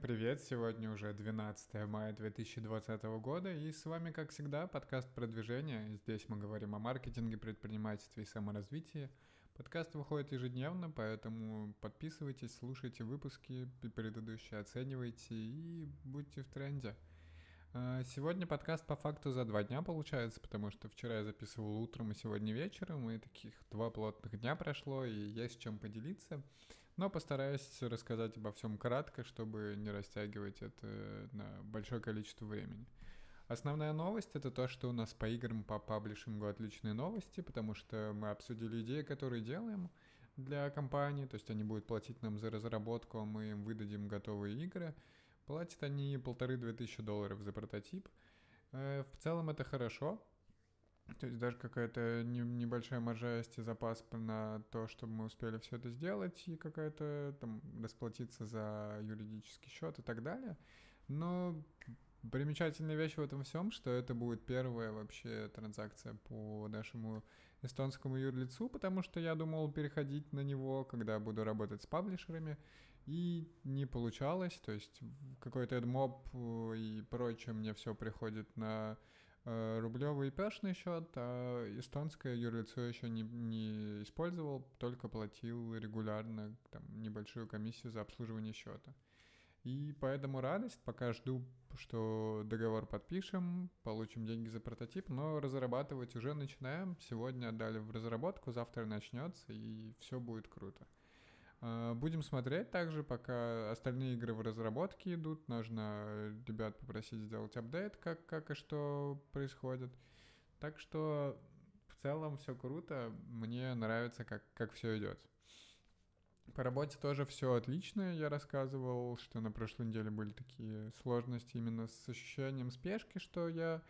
Привет! Сегодня уже 12 мая 2020 года, и с вами, как всегда, подкаст продвижения. Здесь мы говорим о маркетинге, предпринимательстве и саморазвитии. Подкаст выходит ежедневно, поэтому подписывайтесь, слушайте выпуски предыдущие, оценивайте и будьте в тренде. А, сегодня подкаст по факту за два дня получается, потому что вчера я записывал утром и сегодня вечером, и таких два плотных дня прошло, и есть чем поделиться. Но постараюсь рассказать обо всем кратко, чтобы не растягивать это на большое количество времени. Основная новость это то, что у нас по играм по паблишингу отличные новости, потому что мы обсудили идеи, которые делаем для компании, то есть они будут платить нам за разработку, а мы им выдадим готовые игры. Платят они полторы-две тысячи долларов за прототип. Э, в целом это хорошо, то есть даже какая-то не, небольшая маржа есть и запас на то, чтобы мы успели все это сделать, и какая-то там расплатиться за юридический счет и так далее. Но примечательная вещь в этом всем, что это будет первая вообще транзакция по нашему эстонскому юрлицу, потому что я думал переходить на него, когда буду работать с паблишерами, и не получалось, то есть какой-то AdMob и прочее мне все приходит на Э, рублевый пешный счет, а эстонское юрлицо еще не, не использовал, только платил регулярно там, небольшую комиссию за обслуживание счета. И поэтому радость, пока жду, что договор подпишем, получим деньги за прототип, но разрабатывать уже начинаем. Сегодня отдали в разработку, завтра начнется, и все будет круто. А, будем смотреть также, пока остальные игры в разработке идут. Нужно ребят попросить сделать апдейт, как, как и что происходит. Так что в целом все круто. Мне нравится, как, как все идет. По работе тоже все отлично. Я рассказывал, что на прошлой неделе были такие сложности именно с ощущением спешки, что я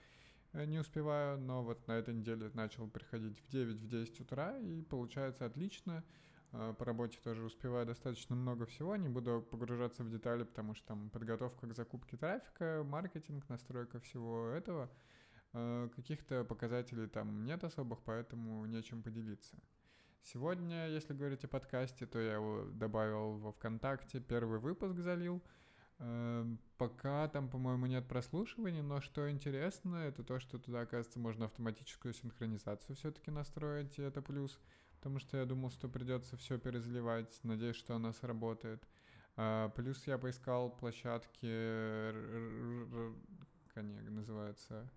э, не успеваю, но вот на этой неделе начал приходить в 9-10 утра, и получается отлично. А, по работе тоже успеваю достаточно много всего, не буду погружаться в детали, потому что там подготовка к закупке трафика, маркетинг, настройка всего этого, а, каких-то показателей там нет особых, поэтому нечем поделиться. Сегодня, если говорить о подкасте, то я его добавил во ВКонтакте, первый выпуск залил. А, пока там, по-моему, нет прослушивания, но что интересно, это то, что туда, оказывается, можно автоматическую синхронизацию все-таки настроить, и это плюс потому что я думал, что придется все перезаливать. Надеюсь, что она сработает. А, плюс я поискал площадки, как они называются,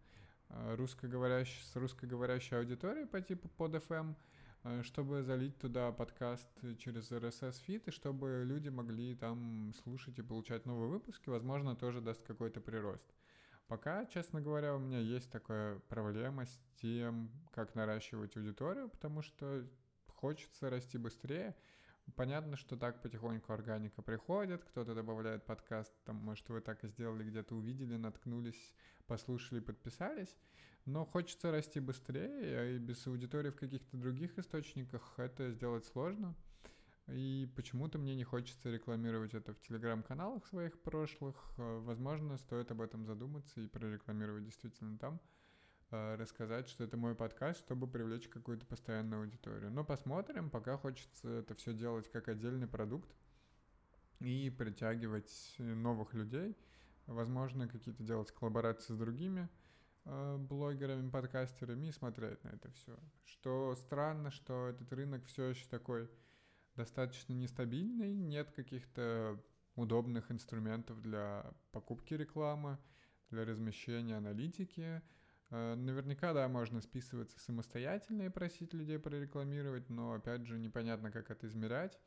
а, русскоговорящие, с русскоговорящей аудиторией по типу под FM, а, чтобы залить туда подкаст через RSS feed, и чтобы люди могли там слушать и получать новые выпуски, возможно, тоже даст какой-то прирост. Пока, честно говоря, у меня есть такая проблема с тем, как наращивать аудиторию, потому что хочется расти быстрее. Понятно, что так потихоньку органика приходит, кто-то добавляет подкаст, там, может, вы так и сделали, где-то увидели, наткнулись, послушали, подписались. Но хочется расти быстрее, и без аудитории в каких-то других источниках это сделать сложно. И почему-то мне не хочется рекламировать это в телеграм-каналах своих прошлых. Возможно, стоит об этом задуматься и прорекламировать действительно там. Э, рассказать, что это мой подкаст, чтобы привлечь какую-то постоянную аудиторию. Но посмотрим, пока хочется это все делать как отдельный продукт и притягивать новых людей. Возможно, какие-то делать коллаборации с другими э, блогерами, подкастерами и смотреть на это все. Что странно, что этот рынок все еще такой достаточно нестабильный, нет каких-то удобных инструментов для покупки рекламы, для размещения аналитики, наверняка, да, можно списываться самостоятельно и просить людей прорекламировать, но, опять же, непонятно, как это измерять,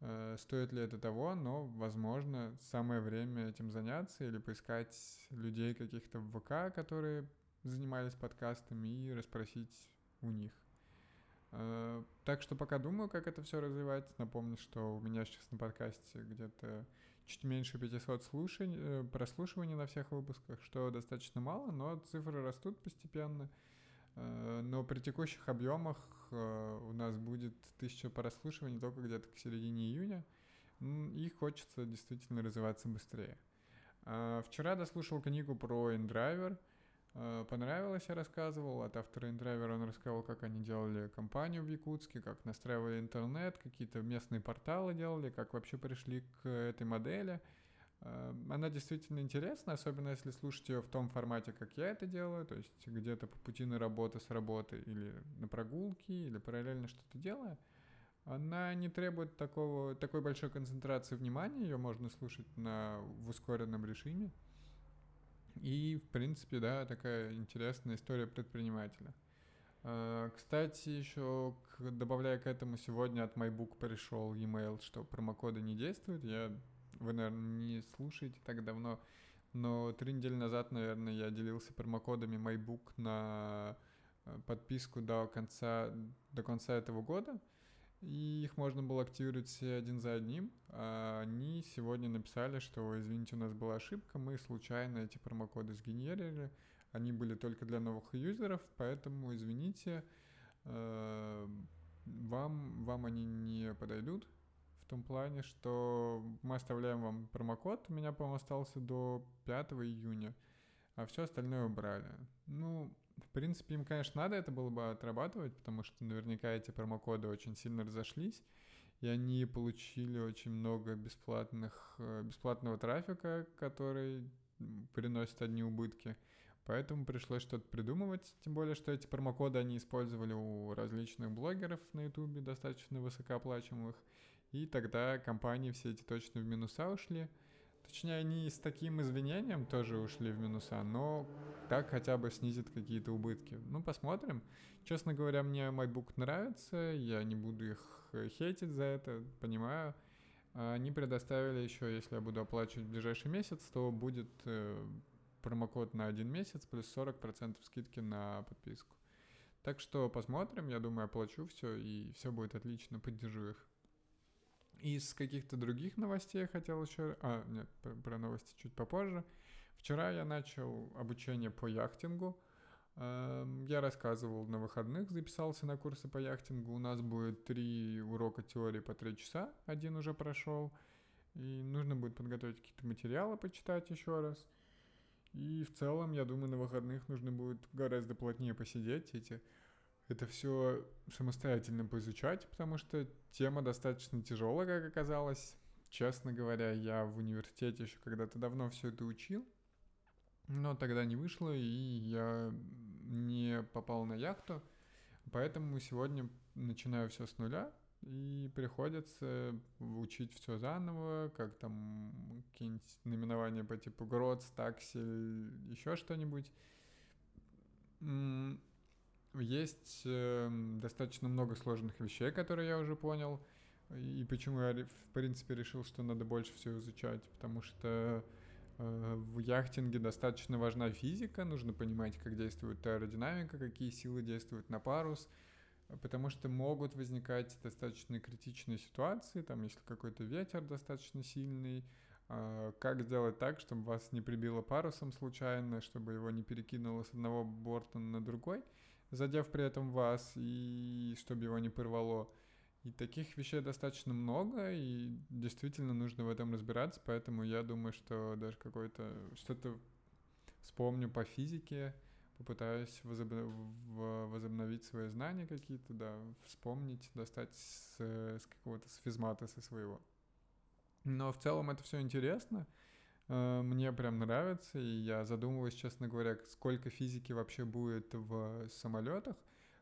э, стоит ли это того, но, возможно, самое время этим заняться или поискать людей каких-то в ВК, которые занимались подкастами, и расспросить у них. Э, так что пока думаю, как это все развивать. Напомню, что у меня сейчас на подкасте где-то чуть меньше 500 слушаний, э, прослушиваний на всех выпусках, что достаточно мало, но цифры растут постепенно. Э, но при текущих объемах э, у нас будет тысяча прослушиваний только где-то к середине июня, и хочется действительно развиваться быстрее. Вчера дослушал книгу про InDriver, понравилось, я рассказывал. От автора InDriver он рассказывал, как они делали компанию в Якутске, как настраивали интернет, какие-то местные порталы делали, как вообще пришли к этой модели. Э, она действительно интересна, особенно если слушать ее в том формате, как я это делаю, то есть где-то по пути на работу с работы или на прогулки, или параллельно что-то делая. Она не требует такого, такой большой концентрации внимания, ее можно слушать на, в ускоренном режиме. И, в принципе, да, такая интересная история предпринимателя. Э, кстати, еще добавляя к этому, сегодня от MyBook пришел e-mail, что промокоды не действуют. Я, вы, наверное, не слушаете так давно, но три недели назад, наверное, я делился промокодами MyBook на э, подписку до конца, до конца этого года – и их можно было активировать все один за одним. А они сегодня написали, что, извините, у нас была ошибка, мы случайно эти промокоды сгенерировали, они были только для новых юзеров, поэтому, извините, э, вам, вам они не подойдут в том плане, что мы оставляем вам промокод, у меня, по-моему, остался до 5 июня, а все остальное убрали. Ну, в принципе, им, конечно, надо это было бы отрабатывать, потому что наверняка эти промокоды очень сильно разошлись, и они получили очень много бесплатных, э, бесплатного трафика, который приносит одни убытки. Поэтому пришлось что-то придумывать, тем более, что эти промокоды они использовали у различных блогеров на ютубе, достаточно высокооплачиваемых, и тогда компании все эти точно в минуса ушли – Точнее, они с таким извинением тоже ушли в минуса, но так хотя бы снизит какие-то убытки. Ну, посмотрим. Честно говоря, мне MacBook нравится, я не буду их э, хейтить за это, понимаю. Они предоставили еще, если я буду оплачивать в ближайший месяц, то будет э, промокод на один месяц плюс 40% скидки на подписку. Так что посмотрим, я думаю, оплачу все, и все будет отлично, поддержу их. Из каких-то других новостей я хотел еще... А, нет, про, новости чуть попозже. Вчера я начал обучение по яхтингу. Эм, я рассказывал на выходных, записался на курсы по яхтингу. У нас будет три урока теории по три часа. Один уже прошел. И нужно будет подготовить какие-то материалы, почитать еще раз. И в целом, я думаю, на выходных нужно будет гораздо плотнее посидеть. Эти это все самостоятельно поизучать, потому что тема достаточно тяжелая, как оказалось. Честно говоря, я в университете еще когда-то давно все это учил, но тогда не вышло, и я не попал на яхту. Поэтому сегодня начинаю все с нуля, и приходится учить все заново, как там какие-нибудь наименования по типу Гроц, Таксель, еще что-нибудь. Есть э, достаточно много сложных вещей, которые я уже понял. И почему я, в принципе, решил, что надо больше всего изучать. Потому что э, в яхтинге достаточно важна физика, нужно понимать, как действует аэродинамика, какие силы действуют на парус. Потому что могут возникать достаточно критичные ситуации, там, если какой-то ветер достаточно сильный, э, как сделать так, чтобы вас не прибило парусом случайно, чтобы его не перекинуло с одного борта на другой – задев при этом вас, и чтобы его не порвало. И таких вещей достаточно много, и действительно нужно в этом разбираться, поэтому я думаю, что даже какой-то что-то вспомню по физике, попытаюсь возобно... возобновить свои знания какие-то, да, вспомнить, достать с, с какого-то с физмата со своего. Но в целом это все интересно. Э, мне прям нравится, и я задумываюсь, честно говоря, сколько физики вообще будет в самолетах,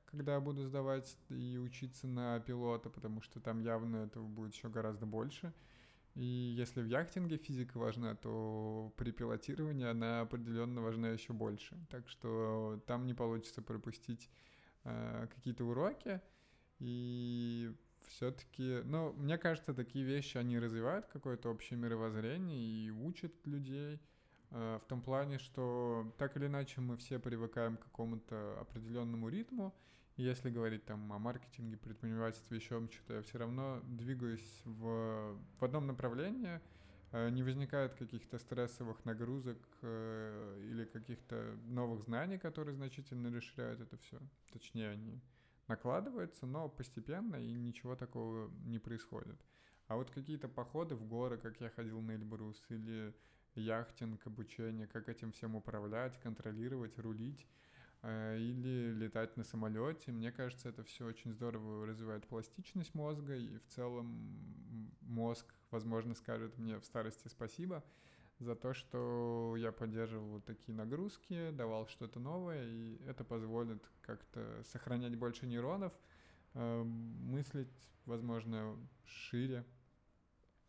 когда я буду сдавать и учиться на пилота, потому что там явно этого будет еще гораздо больше. И если в яхтинге физика важна, то при пилотировании она определенно важна еще больше. Так что там не получится пропустить э, какие-то уроки. И все-таки, ну, мне кажется, такие вещи, они развивают какое-то общее мировоззрение и учат людей э, в том плане, что так или иначе мы все привыкаем к какому-то определенному ритму. И если говорить там о маркетинге, предпринимательстве, еще что-то, я все равно двигаюсь в, в одном направлении, э, не возникает каких-то стрессовых нагрузок э, или каких-то новых знаний, которые значительно расширяют это все. Точнее, они накладывается, но постепенно и ничего такого не происходит. А вот какие-то походы в горы, как я ходил на Эльбрус, или яхтинг, обучение, как этим всем управлять, контролировать, рулить, э, или летать на самолете. Мне кажется, это все очень здорово развивает пластичность мозга, и в целом мозг, возможно, скажет мне в старости спасибо за то, что я поддерживал вот такие нагрузки, давал что-то новое, и это позволит как-то сохранять больше нейронов, э, мыслить, возможно, шире.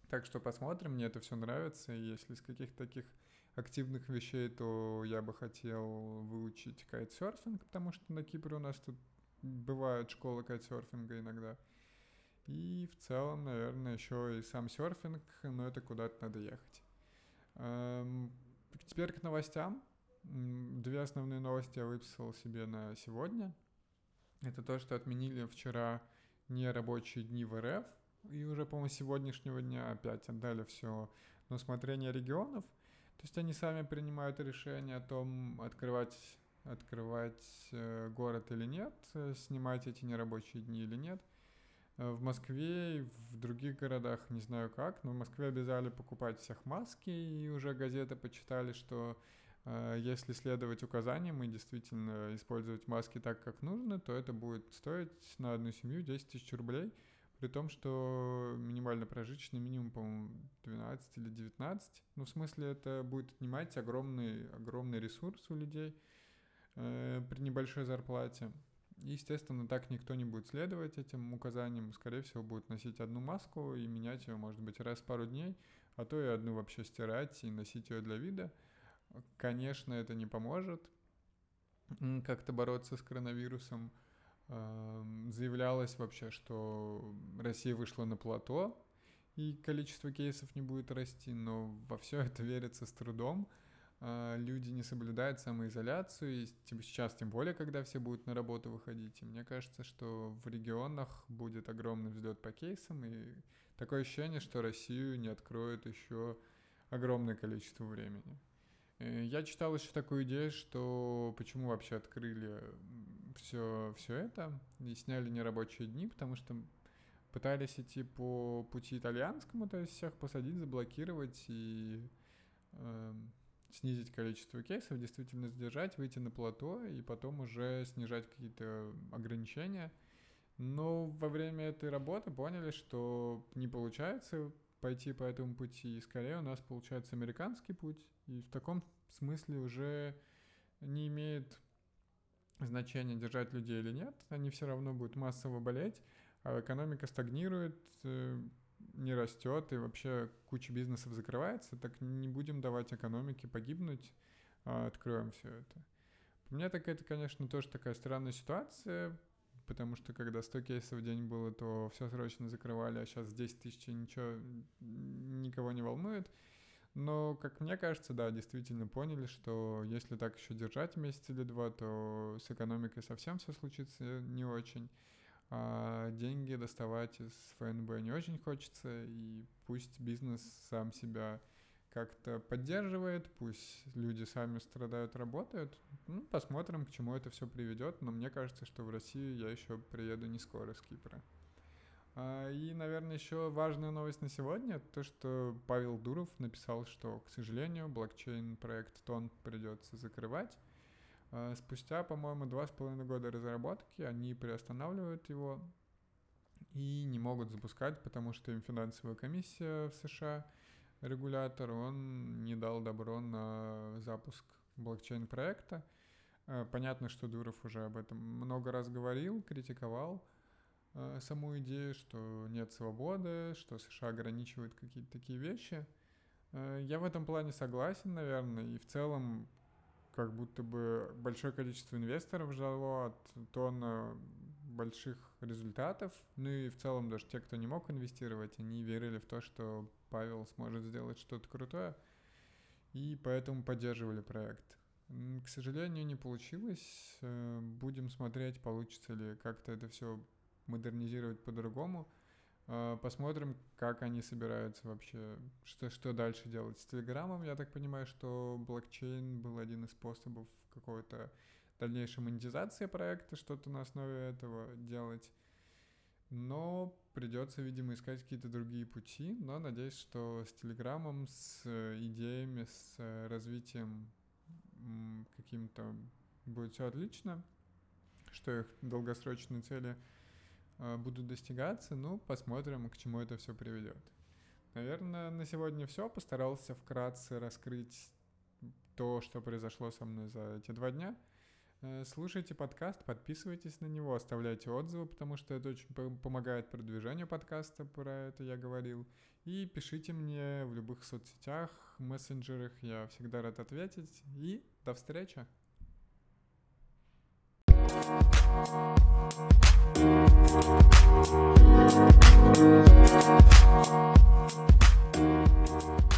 Так что посмотрим, мне это все нравится, если из каких-то таких активных вещей, то я бы хотел выучить кайтсерфинг, потому что на Кипре у нас тут бывают школы кайтсерфинга иногда. И в целом, наверное, еще и сам серфинг, но это куда-то надо ехать. Эм, теперь к новостям. Две основные новости я выписал себе на сегодня. Это то, что отменили вчера нерабочие дни в РФ, и уже, по-моему, сегодняшнего дня опять отдали все на усмотрение регионов. То есть они сами принимают решение о том, открывать, открывать э, город или нет, э, снимать эти нерабочие дни или нет. Э, в Москве и в других городах не знаю как, но в Москве обязали покупать всех маски, и уже газеты почитали, что э, если следовать указаниям и действительно использовать маски так, как нужно, то это будет стоить на одну семью 10 тысяч рублей, при том, что минимально прожиточный минимум, по-моему, 12 или 19. Ну, в смысле, это будет отнимать огромный, огромный ресурс у людей э, при небольшой зарплате. Естественно, так никто не будет следовать этим указаниям. Скорее всего, будет носить одну маску и менять ее, может быть, раз в пару дней, а то и одну вообще стирать и носить ее для вида. Конечно, это не поможет как-то бороться с коронавирусом. Эм, заявлялось вообще, что Россия вышла на плато, и количество кейсов не будет расти, но во все это верится с трудом. А, люди не соблюдают самоизоляцию, и сейчас тем более, когда все будут на работу выходить. И мне кажется, что в регионах будет огромный взлет по кейсам, и такое ощущение, что Россию не откроют еще огромное количество времени. Э, я читал еще такую идею, что почему вообще открыли все, все это и сняли нерабочие дни, потому что пытались идти по пути итальянскому, то есть всех посадить, заблокировать и э, снизить количество кейсов, действительно сдержать, выйти на плато и потом уже снижать какие-то ограничения. Но во время этой работы поняли, что не получается пойти по этому пути, и скорее у нас получается американский путь, и в таком смысле уже не имеет значения, держать людей или нет, они все равно будут массово болеть, а экономика стагнирует, э, не растет и вообще куча бизнесов закрывается, так не будем давать экономике погибнуть, а откроем все это. У меня так это, конечно, тоже такая странная ситуация, потому что когда 100 кейсов в день было, то все срочно закрывали, а сейчас 10 тысяч ничего никого не волнует. Но, как мне кажется, да, действительно поняли, что если так еще держать месяц или два, то с экономикой совсем все случится не очень а деньги доставать из ФНБ не очень хочется, и пусть бизнес сам себя как-то поддерживает, пусть люди сами страдают, работают. Ну, посмотрим, к чему это все приведет, но мне кажется, что в Россию я еще приеду не скоро с Кипра. А, и, наверное, еще важная новость на сегодня, то, что Павел Дуров написал, что, к сожалению, блокчейн-проект Тон придется закрывать. А, спустя, по-моему, два с половиной года разработки они приостанавливают его и не могут запускать, потому что им финансовая комиссия в США, регулятор, он не дал добро на запуск блокчейн-проекта. А, понятно, что Дуров уже об этом много раз говорил, критиковал а, саму идею, что нет свободы, что США ограничивают какие-то такие вещи. Я в этом плане согласен, наверное, и в целом как будто бы большое количество инвесторов ждало от тона больших результатов. Ну и в целом даже те, кто не мог инвестировать, они верили в то, что Павел сможет сделать что-то крутое, и поэтому поддерживали проект. К сожалению, не получилось. Э, будем смотреть, получится ли как-то это все модернизировать по-другому. А, посмотрим, как они собираются вообще, что, что дальше делать с Телеграмом. Я так понимаю, что блокчейн был один из способов какой-то дальнейшей монетизации проекта, что-то на основе этого делать. Но придется, видимо, искать какие-то другие пути. Но надеюсь, что с Телеграмом, с идеями, с развитием каким-то будет все отлично, что их долгосрочные цели — будут достигаться, ну, посмотрим, к чему это все приведет. Наверное, на сегодня все. Постарался вкратце раскрыть то, что произошло со мной за эти два дня. Э, слушайте подкаст, подписывайтесь на него, оставляйте отзывы, потому что это очень помогает продвижению подкаста, про это я говорил. И пишите мне в любых соцсетях, мессенджерах, я всегда рад ответить. И до встречи! Thank you.